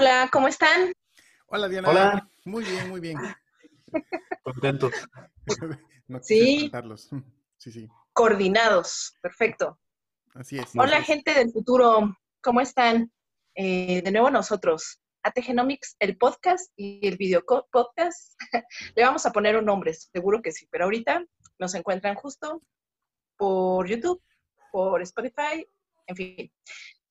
Hola, ¿cómo están? Hola, Diana. Hola. Muy bien, muy bien. Contentos. No Sí. Sí, sí. Coordinados, perfecto. Así es. Hola, Así es. gente del futuro, ¿cómo están? Eh, de nuevo nosotros, Ategenomics, el podcast y el video podcast. Le vamos a poner un nombre, seguro que sí, pero ahorita nos encuentran justo por YouTube, por Spotify, en fin.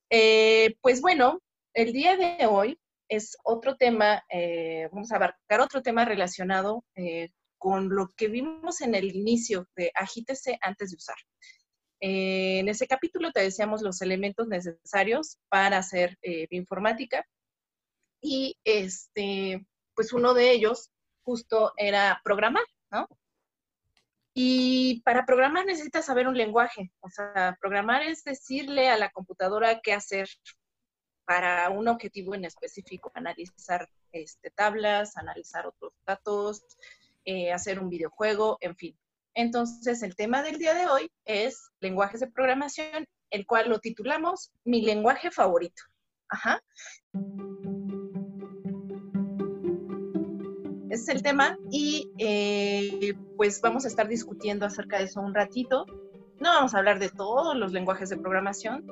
Eh, pues bueno, el día de hoy es otro tema, eh, vamos a abarcar otro tema relacionado eh, con lo que vimos en el inicio de agítese antes de usar. Eh, en ese capítulo te decíamos los elementos necesarios para hacer eh, bioinformática y este, pues uno de ellos justo era programar, ¿no? Y para programar necesitas saber un lenguaje, o sea, programar es decirle a la computadora qué hacer para un objetivo en específico, analizar este, tablas, analizar otros datos, eh, hacer un videojuego, en fin. Entonces, el tema del día de hoy es lenguajes de programación, el cual lo titulamos Mi lenguaje favorito. Ajá. Ese es el tema y eh, pues vamos a estar discutiendo acerca de eso un ratito. No vamos a hablar de todos los lenguajes de programación,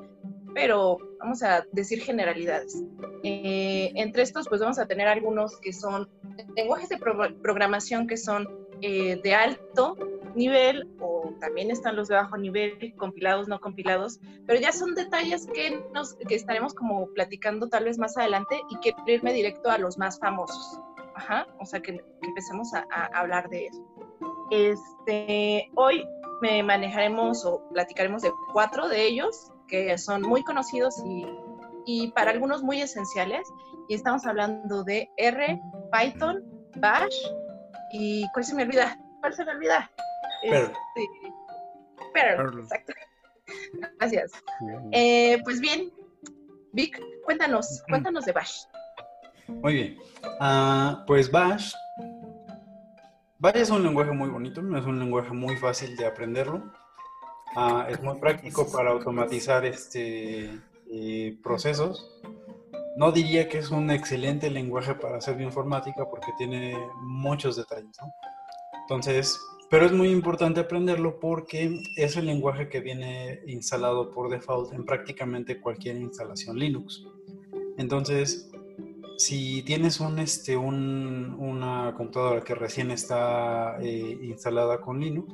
pero vamos a decir generalidades. Eh, entre estos, pues vamos a tener algunos que son lenguajes de pro- programación que son eh, de alto nivel o también están los de bajo nivel, compilados, no compilados, pero ya son detalles que, nos, que estaremos como platicando tal vez más adelante y quiero irme directo a los más famosos. Ajá, o sea que, que empecemos a, a hablar de eso. Este, hoy me manejaremos o platicaremos de cuatro de ellos que son muy conocidos y, y para algunos muy esenciales. Y estamos hablando de R, Python, Bash y ¿cuál se me olvida? ¿Cuál se me olvida? Perl. Este, Perl, exacto. Gracias. Eh, pues bien, Vic, cuéntanos, cuéntanos de Bash. Muy bien. Ah, pues Bash. Bash es un lenguaje muy bonito, es un lenguaje muy fácil de aprenderlo. Ah, es muy práctico para automatizar este, eh, procesos. No diría que es un excelente lenguaje para hacer bioinformática porque tiene muchos detalles. Entonces, pero es muy importante aprenderlo porque es el lenguaje que viene instalado por default en prácticamente cualquier instalación Linux. Entonces, si tienes un, este, un- una computadora que recién está eh, instalada con Linux,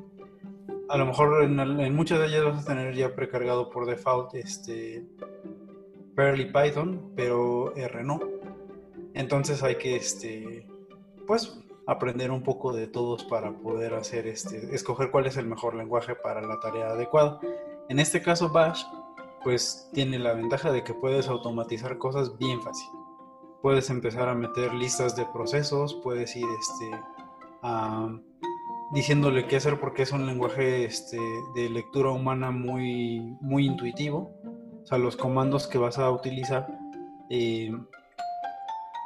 a lo mejor en, muchas de ellas vas a tener ya precargado por default este, Perl Python, pero R no. Entonces hay que, este, pues, aprender un poco de todos para poder hacer, este, escoger cuál es el mejor lenguaje para la tarea adecuada. En este caso, Bash, pues, tiene la ventaja de que puedes automatizar cosas bien fácil. Puedes empezar a meter listas de procesos, puedes ir, este, a- diciéndole qué hacer porque es un lenguaje este, de lectura humana muy, muy intuitivo. O sea, los comandos que vas a utilizar, eh,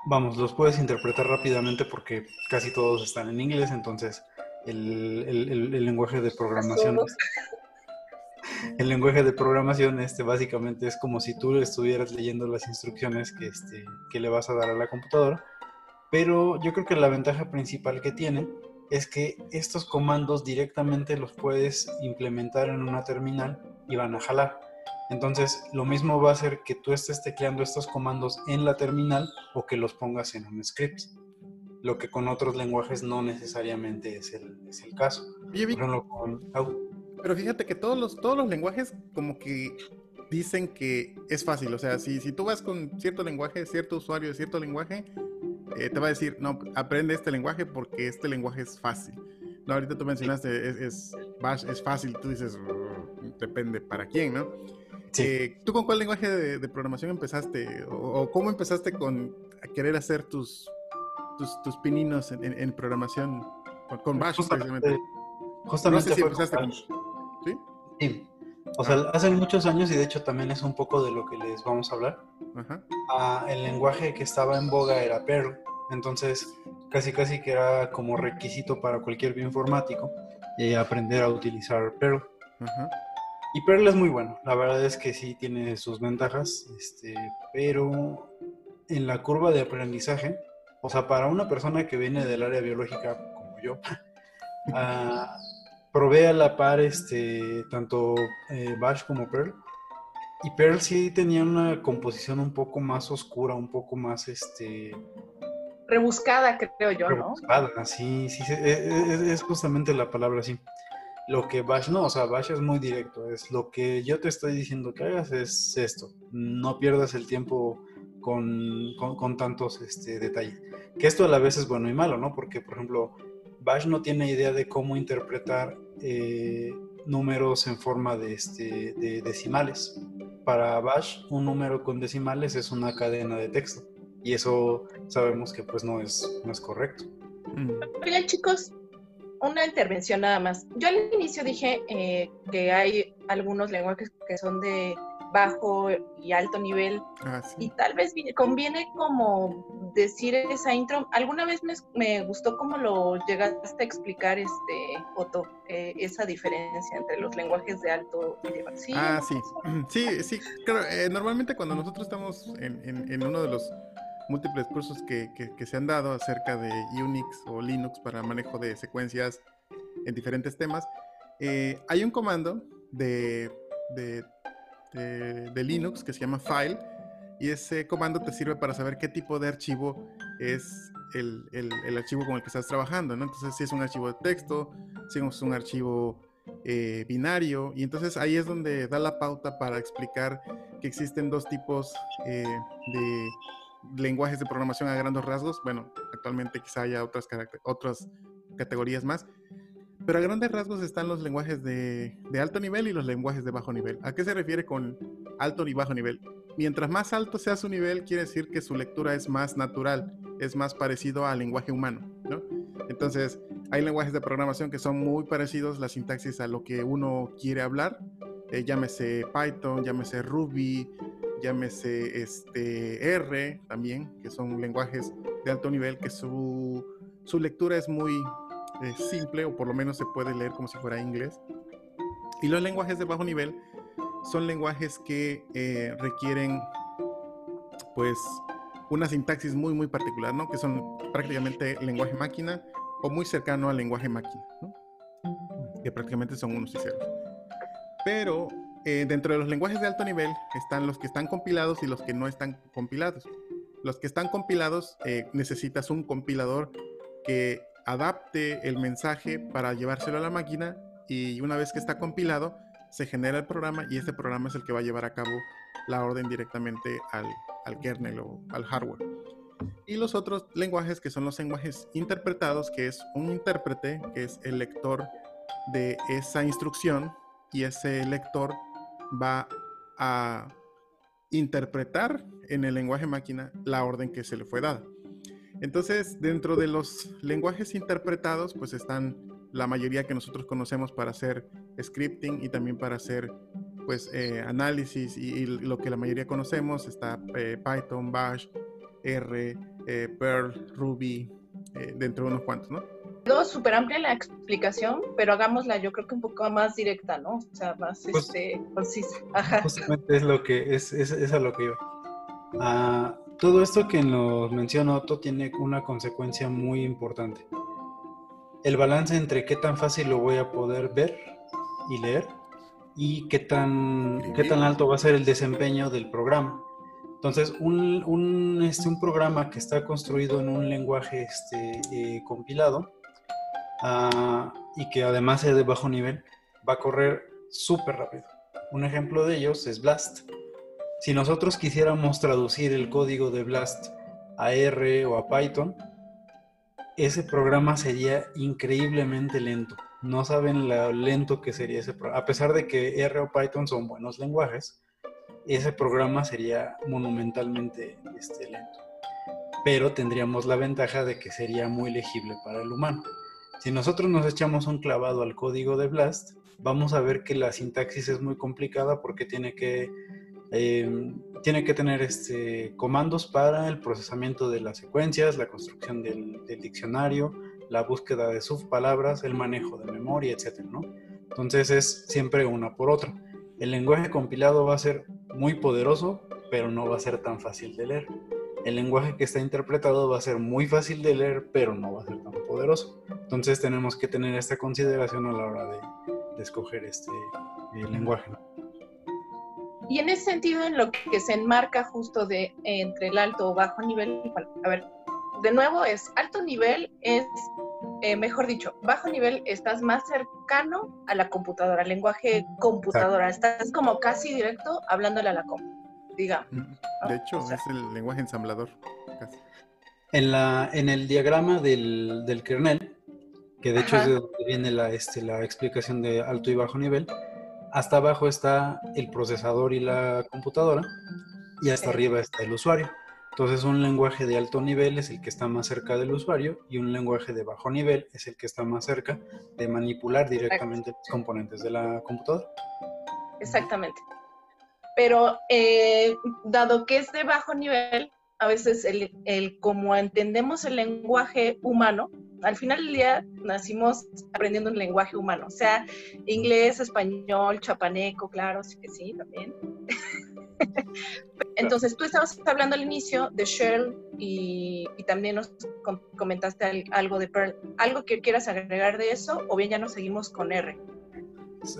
vamos, los puedes interpretar rápidamente porque casi todos están en inglés, entonces el, el- el- el lenguaje de programación, el lenguaje de programación este, básicamente es como si tú estuvieras leyendo las instrucciones que, este, que le vas a dar a la computadora, pero yo creo que la ventaja principal que tiene es que estos comandos directamente los puedes implementar en una terminal y van a jalar. Entonces, lo mismo va a hacer que tú estés tecleando estos comandos en la terminal o que los pongas en un script. Lo que con otros lenguajes no necesariamente es el, es el caso. Oye, Vic, con pero fíjate que todos los, todos los lenguajes como que dicen que es fácil. O sea, si, si tú vas con cierto lenguaje, cierto usuario de cierto lenguaje, eh, te va a decir, no, aprende este lenguaje porque este lenguaje es fácil. No, ahorita tú mencionaste, es, es, Bash es fácil, tú dices, "Mm, depende para quién, ¿no? Sí. Eh, ¿Tú con cuál lenguaje de, de programación empezaste? O, o cómo empezaste con a querer hacer tus, tus, tus pininos en, en- en programación? Con, con Bash, precisamente. Justamente, justamente No sé si con empezaste con- Bash. ¿Sí? Sí. O sea, hace muchos años, y de hecho también es un poco de lo que les vamos a hablar, Ajá. ah, el lenguaje que estaba en boga era Perl. Entonces, casi casi que era como requisito para cualquier bioinformático eh, aprender a utilizar Perl. Y Perl es muy bueno, la verdad es que sí tiene sus ventajas, este, pero en la curva de aprendizaje, o sea, para una persona que viene del área biológica como yo, uh, provee a la par este, tanto eh, Bash como Perl. Y Perl sí tenía una composición un poco más oscura, un poco más este, rebuscada, creo yo, rebuscada, ¿no? sí, sí, e, e, es, justamente la palabra así. Lo que Bash no, o sea, Bash es muy directo, es lo que yo te estoy diciendo que hagas es esto, no pierdas el tiempo con, con, tantos este, detalles. Que esto a la vez es bueno y malo, ¿no? Porque, por ejemplo, Bash no tiene idea de cómo interpretar eh, números en forma de, este, de decimales. Para Bash, un número con decimales es una cadena de texto. Y eso sabemos que pues no es, no es correcto. Mm. Oigan chicos, una intervención nada más. Yo al inicio dije eh, que hay algunos lenguajes que son de bajo y alto nivel. Ah, y tal vez conviene como decir esa intro. Alguna vez me, gustó cómo lo llegaste a explicar, este, Otto, eh, esa diferencia entre los lenguajes de alto y de bajo. ¿Sí? Ah, sí. Sí, sí. Claro, eh, normalmente cuando nosotros estamos en, en, uno de los múltiples cursos que, que, se han dado acerca de Unix o Linux para manejo de secuencias en diferentes temas, eh, hay un comando de, de de, Linux que se llama file y ese comando te sirve para saber qué tipo de archivo es el, el, archivo con el que estás trabajando, ¿no? Entonces, si es un archivo de texto, si es un archivo eh, binario, y entonces ahí es donde da la pauta para explicar que existen dos tipos eh, de lenguajes de programación a grandes rasgos. Bueno, actualmente quizá haya otras, otras categorías más, pero a grandes rasgos están los lenguajes de, alto nivel y los lenguajes de bajo nivel. ¿A qué se refiere con alto y bajo nivel? Mientras más alto sea su nivel, quiere decir que su lectura es más natural, es más parecido al lenguaje humano, ¿no? Entonces, hay lenguajes de programación que son muy parecidos la sintaxis a lo que uno quiere hablar. Eh, llámese Python, llámese Ruby, llámese este R también, que son lenguajes de alto nivel que su, su lectura es muy, simple o por lo menos se puede leer como si fuera inglés. Y los lenguajes de bajo nivel son lenguajes que eh, requieren pues una sintaxis muy muy particular, ¿no? Que son prácticamente lenguaje máquina o muy cercano al lenguaje máquina, ¿no? Que prácticamente son unos y ceros. Pero eh, dentro de los lenguajes de alto nivel están los que están compilados y los que no están compilados. Los que están compilados eh, necesitas un compilador que adapte el mensaje para llevárselo a la máquina y una vez que está compilado, se genera el programa y ese programa es el que va a llevar a cabo la orden directamente al, al kernel o al hardware. Y los otros lenguajes que son los lenguajes interpretados, que es un intérprete, que es el lector de esa instrucción y ese lector va a interpretar en el lenguaje máquina la orden que se le fue dada. Entonces, dentro de los lenguajes interpretados, pues están la mayoría que nosotros conocemos para hacer scripting y también para hacer pues eh, análisis y, lo que la mayoría conocemos está eh, Python, Bash, R, eh, Perl, Ruby, dentro de unos cuantos, ¿no? Quedó súper amplia la explicación, pero hagámosla yo creo que un poco más directa, ¿no? O sea, más pues este, concisa. Justamente es lo que, es, es, es a lo que yo. Ah, todo esto que nos menciona Otto tiene una consecuencia muy importante. El balance entre qué tan fácil lo voy a poder ver y leer y qué tan, qué tan alto va a ser el desempeño del programa. Entonces, un, un, este, un programa que está construido en un lenguaje este, eh, compilado ah, y que además es de bajo nivel, va a correr súper rápido. Un ejemplo de ellos es Blast. Si nosotros quisiéramos traducir el código de Blast a R o a Python, ese programa sería increíblemente lento. No saben lo lento que sería ese programa. A pesar de que R o Python son buenos lenguajes, ese programa sería monumentalmente este, lento. Pero tendríamos la ventaja de que sería muy legible para el humano. Si nosotros nos echamos un clavado al código de Blast, vamos a ver que la sintaxis es muy complicada porque tiene que Em, tiene que tener este, comandos para el procesamiento de las secuencias, la construcción del, diccionario, la búsqueda de subpalabras, el manejo de memoria, etc. Entonces es siempre una por otra. El lenguaje compilado va a ser muy poderoso, pero no va a ser tan fácil de leer. El lenguaje que está interpretado va a ser muy fácil de leer, pero no va a ser tan poderoso. Entonces tenemos que tener esta consideración a la hora de, escoger este lenguaje. Y en ese sentido, en lo que se enmarca justo de entre el alto o bajo nivel, a ver, de nuevo es alto nivel es, eh, mejor dicho, bajo nivel estás más cercano a la computadora, lenguaje computadora, estás como casi directo hablándole a la compu, digamos. De hecho, es el lenguaje ensamblador, casi. En, la, en el diagrama del, del kernel, que de hecho es de donde viene la, este, la explicación de alto y bajo nivel, hasta abajo está el procesador y la computadora y hasta arriba está el usuario. Entonces un lenguaje de alto nivel es el que está más cerca del usuario y un lenguaje de bajo nivel es el que está más cerca de manipular directamente los componentes de la computadora. Exactamente. Pero eh, dado que es de bajo nivel, a veces el, el, como entendemos el lenguaje humano, al final del día nacimos aprendiendo un lenguaje humano, o sea, inglés, español, chapaneco, claro, sí que sí, también. Entonces, tú estabas hablando al inicio de Shell y, también nos comentaste algo de Perl. ¿Algo que quieras agregar de eso o bien ya nos seguimos con R?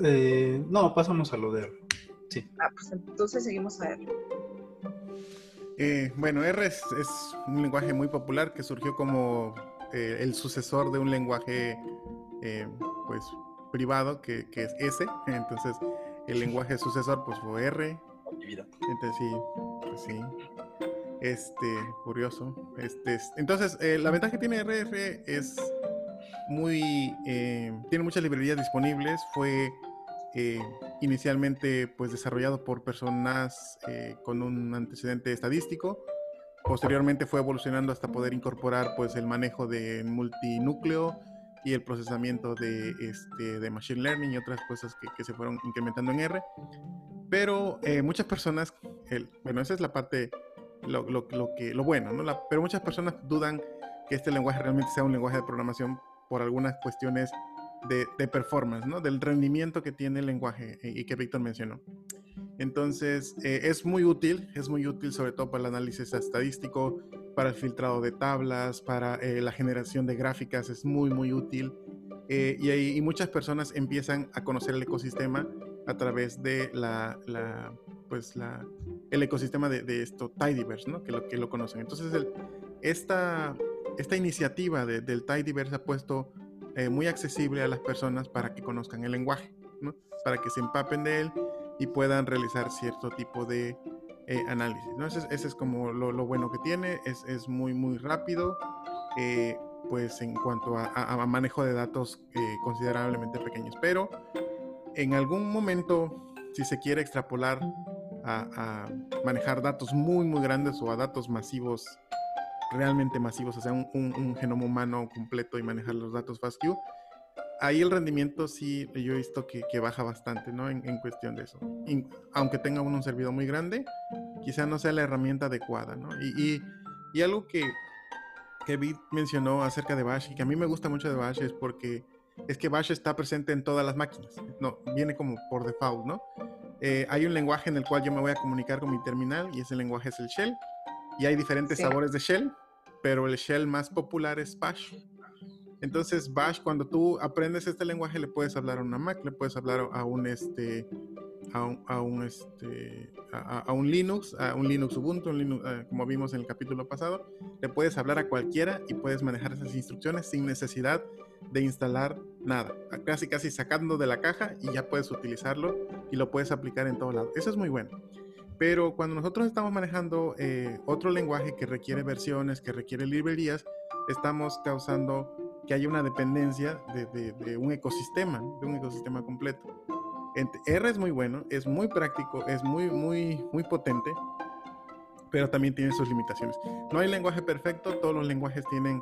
Eh, no, pasamos a lo de R. Sí. Ah, pues entonces seguimos a R. Eh, bueno, R es, un lenguaje muy popular que surgió como eh, el sucesor de un lenguaje pues privado que, que, es S. Entonces, el lenguaje sucesor pues fue R, entonces sí, pues sí. Este, curioso. Este, entonces, eh, la ventaja que tiene RR es muy, eh, tiene muchas librerías disponibles. Fue eh, inicialmente pues desarrollado por personas con un antecedente estadístico. Posteriormente fue evolucionando hasta poder incorporar pues el manejo de multinúcleo y el procesamiento de, este, de machine learning y otras cosas que, que se fueron incrementando en R. Pero eh, muchas personas, bueno, esa es la parte, lo, que, lo bueno, ¿no? pero muchas personas dudan que este lenguaje realmente sea un lenguaje de programación por algunas cuestiones de, performance, ¿no? Del rendimiento que tiene el lenguaje y, que Víctor mencionó. Entonces, eh, es muy útil, es muy útil sobre todo para el análisis estadístico, para el filtrado de tablas, para eh, la generación de gráficas, es muy, muy útil. y, y, muchas personas empiezan a conocer el ecosistema a través de la, pues la, el ecosistema de, esto, Tidyverse, ¿no? que, lo, que lo conocen. Entonces, el, esta, esta iniciativa del Tidyverse ha puesto eh, muy accesible a las personas para que conozcan el lenguaje, para que se empapen de él y puedan realizar cierto tipo de eh, análisis. ¿no? Ese, es como lo, bueno que tiene, es, es muy, muy rápido. Eh, pues en cuanto a, a manejo de datos considerablemente pequeños, pero en algún momento, si se quiere extrapolar a, manejar datos muy, muy grandes o a datos masivos, realmente masivos, o sea, un, genoma humano completo y manejar los datos FASTQ, ahí el rendimiento sí yo he visto que, baja bastante, ¿no? En, cuestión de eso. aunque tenga uno un servidor muy grande, quizá no sea la herramienta adecuada, ¿no? Y, y, algo que, que mencionó acerca de Bash y que a mí me gusta mucho de Bash es porque es que Bash está presente en todas las máquinas. No, viene como por default, ¿no? Eh, hay un lenguaje en el cual yo me voy a comunicar con mi terminal y ese lenguaje es el shell. Y hay diferentes sabores de shell, pero el shell más popular es Bash. Entonces, Bash, cuando tú aprendes este lenguaje, le puedes hablar a una Mac, le puedes hablar a un, este, a un, este, a, un Linux, a un Linux Ubuntu, eh, como vimos en el capítulo pasado. Le puedes hablar a cualquiera y puedes manejar esas instrucciones sin necesidad de instalar nada. Casi, casi sacando de la caja y ya puedes utilizarlo y lo puedes aplicar en todo lado. Eso es muy bueno. Pero cuando nosotros estamos manejando eh, otro lenguaje que requiere versiones, que requiere librerías, estamos causando que haya una dependencia de, un ecosistema, de un ecosistema completo. R es muy bueno, es muy práctico, es muy, muy, muy potente, pero también tiene sus limitaciones. No hay lenguaje perfecto, todos los lenguajes tienen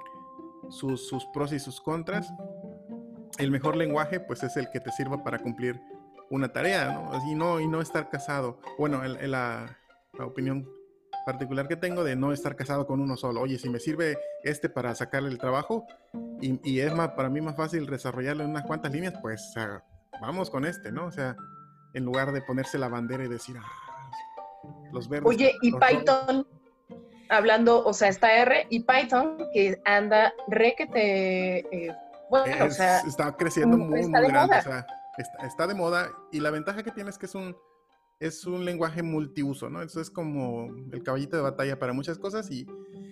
sus, pros y sus contras. El mejor lenguaje, pues, es el que te sirva para cumplir una tarea, ¿no? Y no, y no estar casado. Bueno, la, la opinión particular que tengo de no estar casado con uno solo. Oye, si me sirve este para sacarle el trabajo y, es más, para mí más fácil desarrollarlo en unas cuantas líneas, pues vamos con este, ¿no? O sea, en lugar de ponerse la bandera y decir, ah, los verdes. Oye, ¿y Python? hablando, o sea, está R y Python que anda re que te... Eh, bueno, o sea... Está creciendo muy, muy grande, o sea, está, de moda y la ventaja que tiene es que es un es un lenguaje multiuso, ¿no? Eso es como el caballito de batalla para muchas cosas y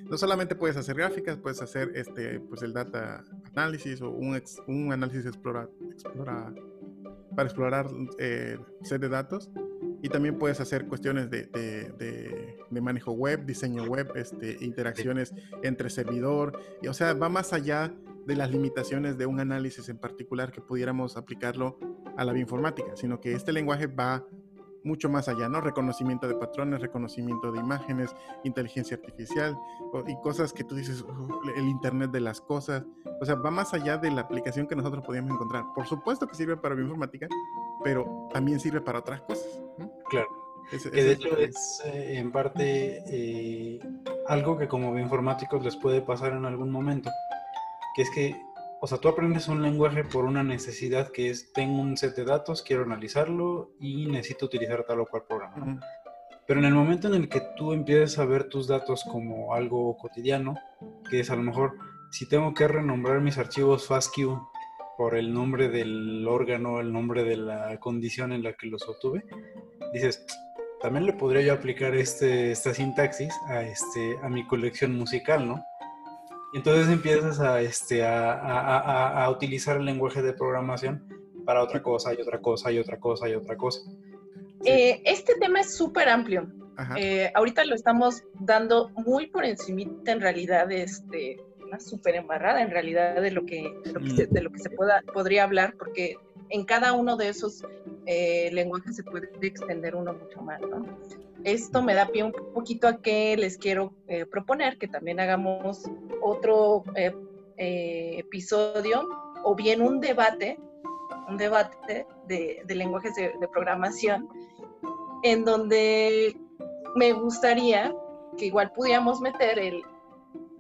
no solamente puedes hacer gráficas, puedes hacer este, pues el data análisis o un, un análisis explora, explora, para explorar eh, set de datos y también puedes hacer cuestiones de, de, de, manejo web, diseño web, este, interacciones entre servidor, y, o sea, va más allá de las limitaciones de un análisis en particular que pudiéramos aplicarlo a la bioinformática, sino que este lenguaje va mucho más allá, ¿no? Reconocimiento de patrones, reconocimiento de imágenes, inteligencia artificial y cosas que tú dices, el Internet de las cosas. O sea, va más allá de la aplicación que nosotros podíamos encontrar. Por supuesto que sirve para bioinformática, pero también sirve para otras cosas. Claro. que de hecho es eh, en parte eh, algo que como bioinformáticos les puede pasar en algún momento, que es que o sea, tú aprendes un lenguaje por una necesidad que es, tengo un set de datos, quiero analizarlo y necesito utilizar tal o cual programa. Pero en el momento en el que tú empiezas a ver tus datos como algo cotidiano, que es a lo mejor, si tengo que renombrar mis archivos FASTQ por el nombre del órgano, el nombre de la condición en la que los obtuve, dices, también le podría yo aplicar este, esta sintaxis a, este, a mi colección musical, ¿no? Entonces empiezas a, este, a, utilizar el lenguaje de programación para otra cosa y otra cosa y otra cosa y otra cosa. Eh, este tema es súper amplio. Eh, ahorita lo estamos dando muy por encimita en realidad, este, una súper embarrada en realidad de lo que, de lo que, se, mm. de lo que se pueda, podría hablar, porque en cada uno de esos eh, lenguajes se puede extender uno mucho más, ¿no? esto me da pie un poquito a que les quiero eh, proponer que también hagamos otro eh, eh, episodio o bien un debate, un debate de, lenguajes de, programación, en donde me gustaría que igual pudiéramos meter el,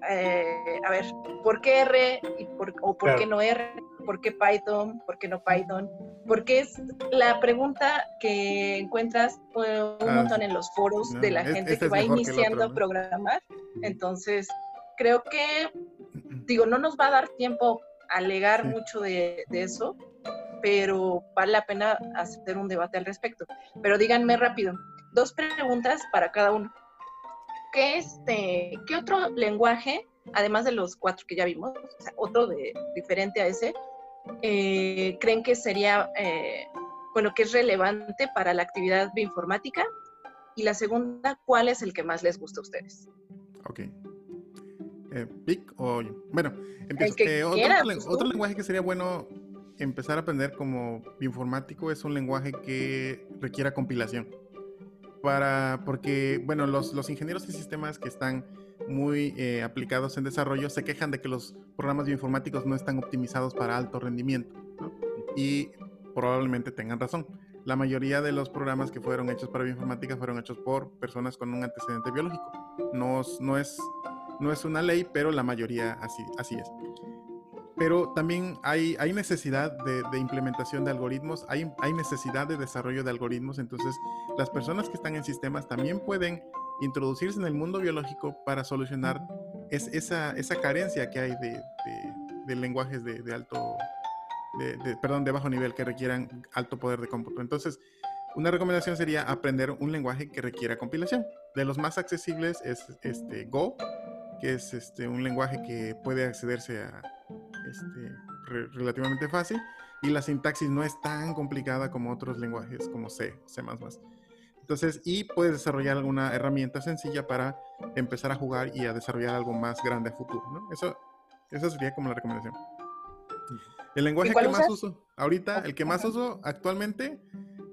a ver, ¿por qué R y por, o por qué no R? ¿Por qué Python? ¿Por qué no Python? Porque es la pregunta que encuentras un ah, montón en los foros de la gente este que va iniciando a programar. Entonces, creo que, digo, no nos va a dar tiempo a alegar mucho de, eso, pero vale la pena hacer un debate al respecto. Pero díganme rápido, dos preguntas para cada uno. ¿Qué, este, ¿Qué otro lenguaje, además de los cuatro que ya vimos, otro de, diferente a ese, eh, creen que sería, eh, bueno, que es relevante para la actividad bioinformática? Y la segunda, ¿cuál es el que más les gusta a ustedes? Ok. Eh, Vic o yo. Bueno, otro, lenguaje que sería bueno empezar a aprender como bioinformático es un lenguaje que requiera compilación. Para, porque, bueno, los, los ingenieros y sistemas que están muy eh, aplicados en desarrollo se quejan de que los programas bioinformáticos no están optimizados para alto rendimiento. Y probablemente tengan razón. La mayoría de los programas que fueron hechos para bioinformática fueron hechos por personas con un antecedente biológico. No, no, es, no es una ley, pero la mayoría así, así es. Pero también hay, hay necesidad de, de, implementación de algoritmos, hay, hay necesidad de desarrollo de algoritmos, entonces las personas que están en sistemas también pueden introducirse en el mundo biológico para solucionar es, esa, esa carencia que hay de, de, lenguajes de, alto, de, perdón, de bajo nivel que requieran alto poder de cómputo. Entonces, una recomendación sería aprender un lenguaje que requiera compilación. De los más accesibles es este Go, que es este, un lenguaje que puede accederse a este, relativamente fácil y la sintaxis no es tan complicada como otros lenguajes como C, C++. Entonces, y puedes desarrollar alguna herramienta sencilla para empezar a jugar y a desarrollar algo más grande a futuro, ¿no? Eso, eso sería como la recomendación. El lenguaje que más uso, ahorita, el que más uso actualmente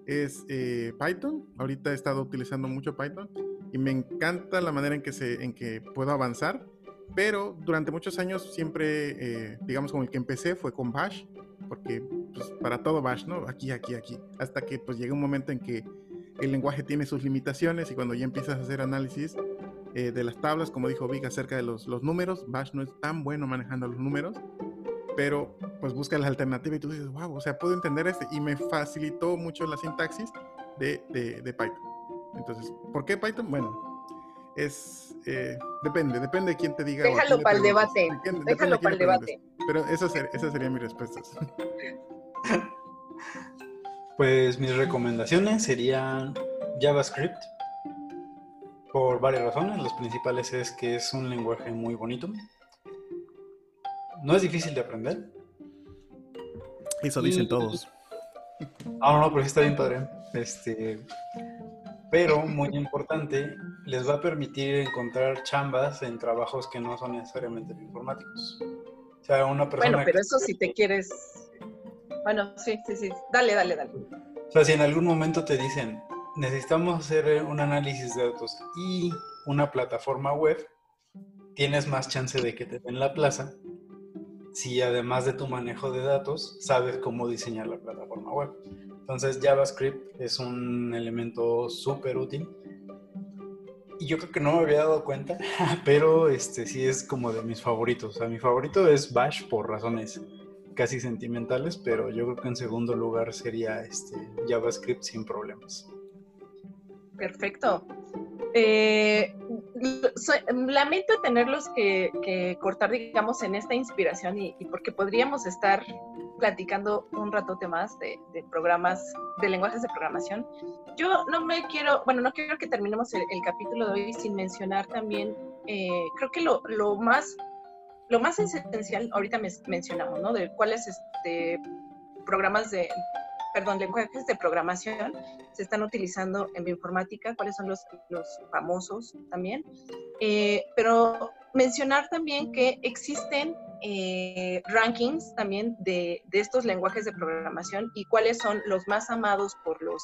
es eh, Python. Ahorita he estado utilizando mucho Python y me encanta la manera en que, se, en que puedo avanzar. Pero durante muchos años siempre, eh, digamos, como el que empecé fue con Bash, porque pues, para todo Bash, ¿no? Aquí, aquí, aquí. Hasta que pues llega un momento en que el lenguaje tiene sus limitaciones y cuando ya empiezas a hacer análisis eh, de las tablas, como dijo Vic acerca de los, los, números, Bash no es tan bueno manejando los números, pero pues busca la alternativa y tú dices, wow, o sea, puedo entender este y me facilitó mucho la sintaxis de, de, Python. Entonces, ¿por qué Python? Bueno, es, eh, depende, depende de quién te diga. Déjalo para el debate, déjalo para el debate. Pero esa, esa sería mi respuesta. Pues mis recomendaciones serían JavaScript por varias razones. Las principales es que es un lenguaje muy bonito. No es difícil de aprender. Eso dicen todos. Ah, no, pero sí está bien padre. Este, pero muy importante, les va a permitir encontrar chambas en trabajos que no son necesariamente informáticos. O sea, una persona. Bueno, pero eso si te quieres. Bueno, sí, sí, sí. Dale, dale, dale. O sea, si en algún momento te dicen, necesitamos hacer un análisis de datos y una plataforma web, tienes más chance de que te den la plaza si además de tu manejo de datos sabes cómo diseñar la plataforma web. Entonces JavaScript es un elemento súper útil. Y yo creo que no me había dado cuenta, pero este sí es como de mis favoritos. O sea, mi favorito es Bash por razones casi sentimentales, pero yo creo que en segundo lugar sería este JavaScript sin problemas. Perfecto. Eh, lamento tenerlos que, cortar, digamos, en esta inspiración y, porque podríamos estar platicando un ratote más de, programas, de lenguajes de programación. Yo no me quiero, bueno, no quiero que terminemos el, capítulo de hoy sin mencionar también, eh, creo que lo, lo, más, lo más esencial, ahorita mencionamos, ¿no? De cuáles este, programas de, perdón, lenguajes de programación se están utilizando en bioinformática, cuáles son los, los famosos también. Eh, pero mencionar también que existen eh, rankings también de, de, estos lenguajes de programación y cuáles son los más amados por los,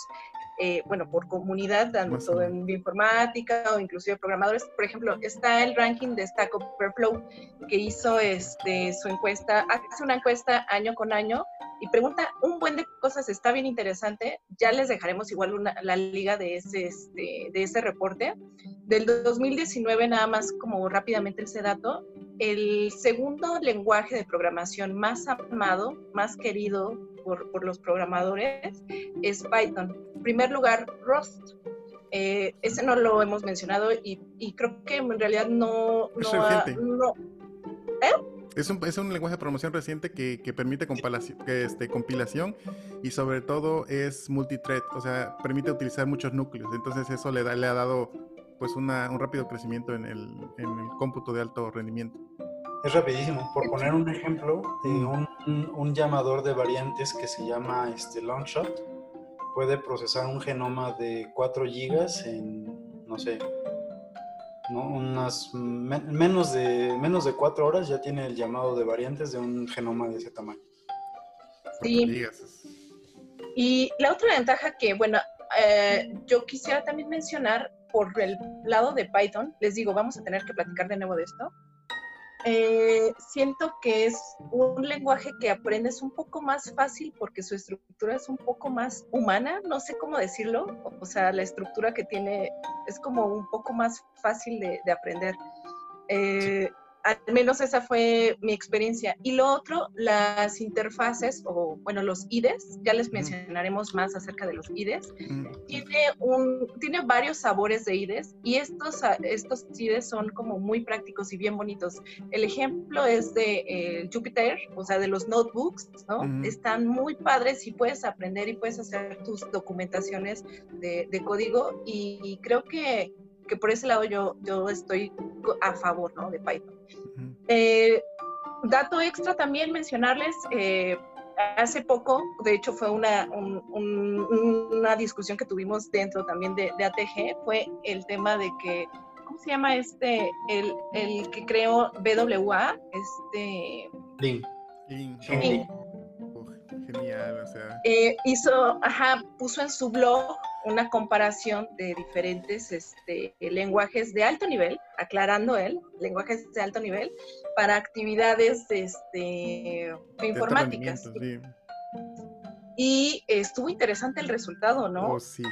eh, bueno, por comunidad, tanto en bioinformática o inclusive programadores. Por ejemplo, está el ranking de Stack Overflow que hizo este, su encuesta, hace una encuesta año con año y pregunta un buen de cosas, está bien interesante. Ya les dejaremos igual una, la liga de ese, este, de ese reporte. Del 2019, nada más como rápidamente ese dato, el segundo lenguaje de programación más amado, más querido por, por los programadores es Python. En primer lugar, Rust. Eh, ese no lo hemos mencionado y, y, creo que en realidad no... no, ¿eh? Es un, es un lenguaje de programación reciente que, que permite este, compilación y sobre todo es multithread, o sea, permite utilizar muchos núcleos. Entonces eso le, da, le ha dado pues una, un rápido crecimiento en el, en el cómputo de alto rendimiento. Es rapidísimo. Por poner un ejemplo, un, un, llamador de variantes que se llama este Longshot puede procesar un genoma de 4 gigas en, no sé, unas menos, de, menos de cuatro horas ya tiene el llamado de variantes de un genoma de ese tamaño. Sí. Y la otra ventaja que, bueno, eh, yo quisiera también mencionar por el lado de Python, les digo, vamos a tener que platicar de nuevo de esto, eh, siento que es un lenguaje que aprendes un poco más fácil porque su estructura es un poco más humana, no sé cómo decirlo, o sea, la estructura que tiene es como un poco más fácil de, aprender. Eh, al menos esa fue mi experiencia. Y lo otro, las interfaces o, bueno, los IDEs, ya les mencionaremos más acerca de los IDEs. Tiene, un, tiene varios sabores de IDEs y estos, estos IDEs son como muy prácticos y bien bonitos. El ejemplo es de eh, Jupyter, o sea, de los notebooks, ¿no? Están muy padres y puedes aprender y puedes hacer tus documentaciones de, código y creo que que por ese lado yo, yo estoy a favor ¿no? de Python. Eh, dato extra también mencionarles, eh, hace poco, de hecho fue una, una discusión que tuvimos dentro también de, de, ATG, fue el tema de que, ¿cómo se llama este? El, el que creó BWA, este... Link. Genial, o sea. Eh, hizo, ajá, puso en su blog una comparación de diferentes este, lenguajes de alto nivel, aclarando él, lenguajes de alto nivel, para actividades este, informáticas. Y estuvo interesante el resultado, ¿no? Oh, sí.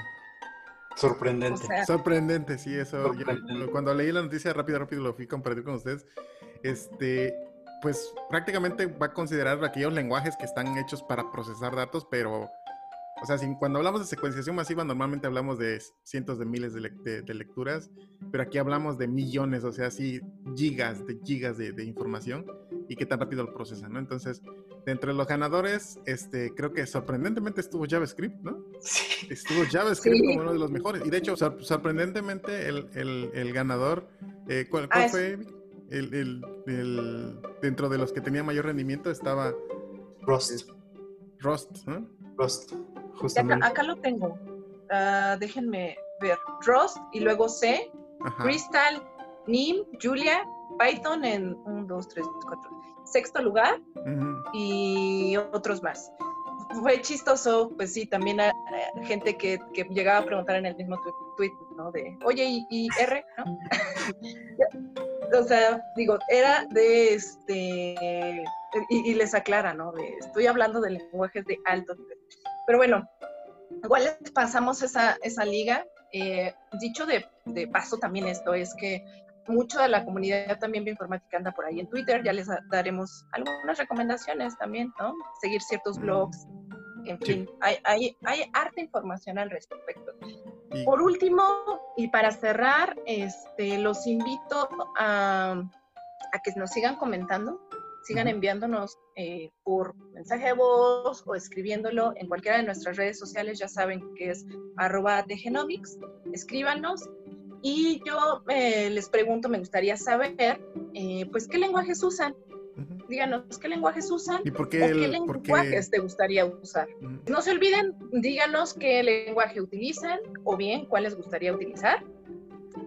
Sorprendente. Sorprendente, sí, eso. cuando leí la noticia rápido, rápido lo fui a compartir con ustedes. Este, pues prácticamente va a considerar aquellos lenguajes que están hechos para procesar datos, pero O sea, cuando hablamos de secuenciación masiva, normalmente hablamos de cientos de miles de, lecturas, pero aquí hablamos de millones, o sea, sí, gigas de gigas de, información y qué tan rápido lo procesan, ¿no? Entonces, dentro de los ganadores, este, creo que sorprendentemente estuvo JavaScript, ¿no? Sí. Estuvo JavaScript como uno de los mejores. Y de hecho, sorprendentemente, el, ganador, eh, ¿cuál, ah, fue? El, dentro de los que tenía mayor rendimiento estaba... Rust. Rust, ¿no? Rust. Acá, lo tengo. Ah, déjenme ver. Rust y luego C, Crystal, NIM, Julia, Python en 1, 2, 3, 4. Sexto lugar y otros más. Fue chistoso, pues sí, también hay gente que, llegaba a preguntar en el mismo tweet, ¿no? De, oye, ¿y, R? o sea, digo, era de este, y, les aclara, ¿no? De, estoy hablando de lenguajes de alto nivel. Pero bueno, igual les pasamos esa, esa liga. Eh, dicho de, de, paso también esto es que mucho de la comunidad también bioinformática anda por ahí en Twitter, ya les daremos algunas recomendaciones también, ¿no? Seguir ciertos blogs, en fin, hay, hay, hay harta información al respecto. Por último, y para cerrar, este, los invito a, a que nos sigan comentando sigan enviándonos eh, por mensaje de voz o escribiéndolo en cualquiera de nuestras redes sociales, ya saben que es arroba genomics, escríbanos. Y yo eh, les pregunto, me gustaría saber, eh, pues, ¿qué lenguajes usan? Díganos qué lenguajes usan ¿Y por qué, o qué lenguajes te gustaría usar. No se olviden, díganos qué lenguaje utilizan o bien cuál les gustaría utilizar.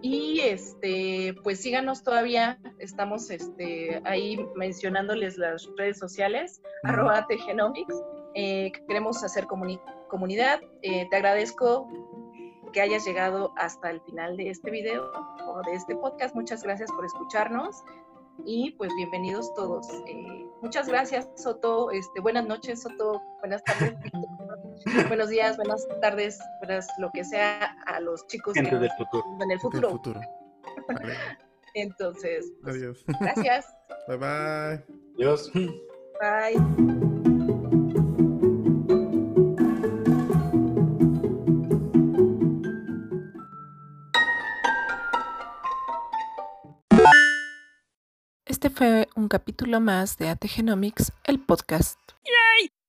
Y este, pues síganos todavía, estamos este, ahí mencionándoles las redes sociales, arroba Genomics. Eh, queremos hacer comunidad. Eh, te agradezco que hayas llegado hasta el final de este video o de este podcast. Muchas gracias por escucharnos y pues bienvenidos todos. Eh, muchas gracias, Soto. Este, buenas noches, Soto. Buenas tardes. Buenos días, buenas tardes, buenas lo que sea a los chicos en el futuro. Entonces, pues, Adiós. gracias. Bye bye. Adiós. Bye. Este fue un capítulo más de AT Genomics, el podcast.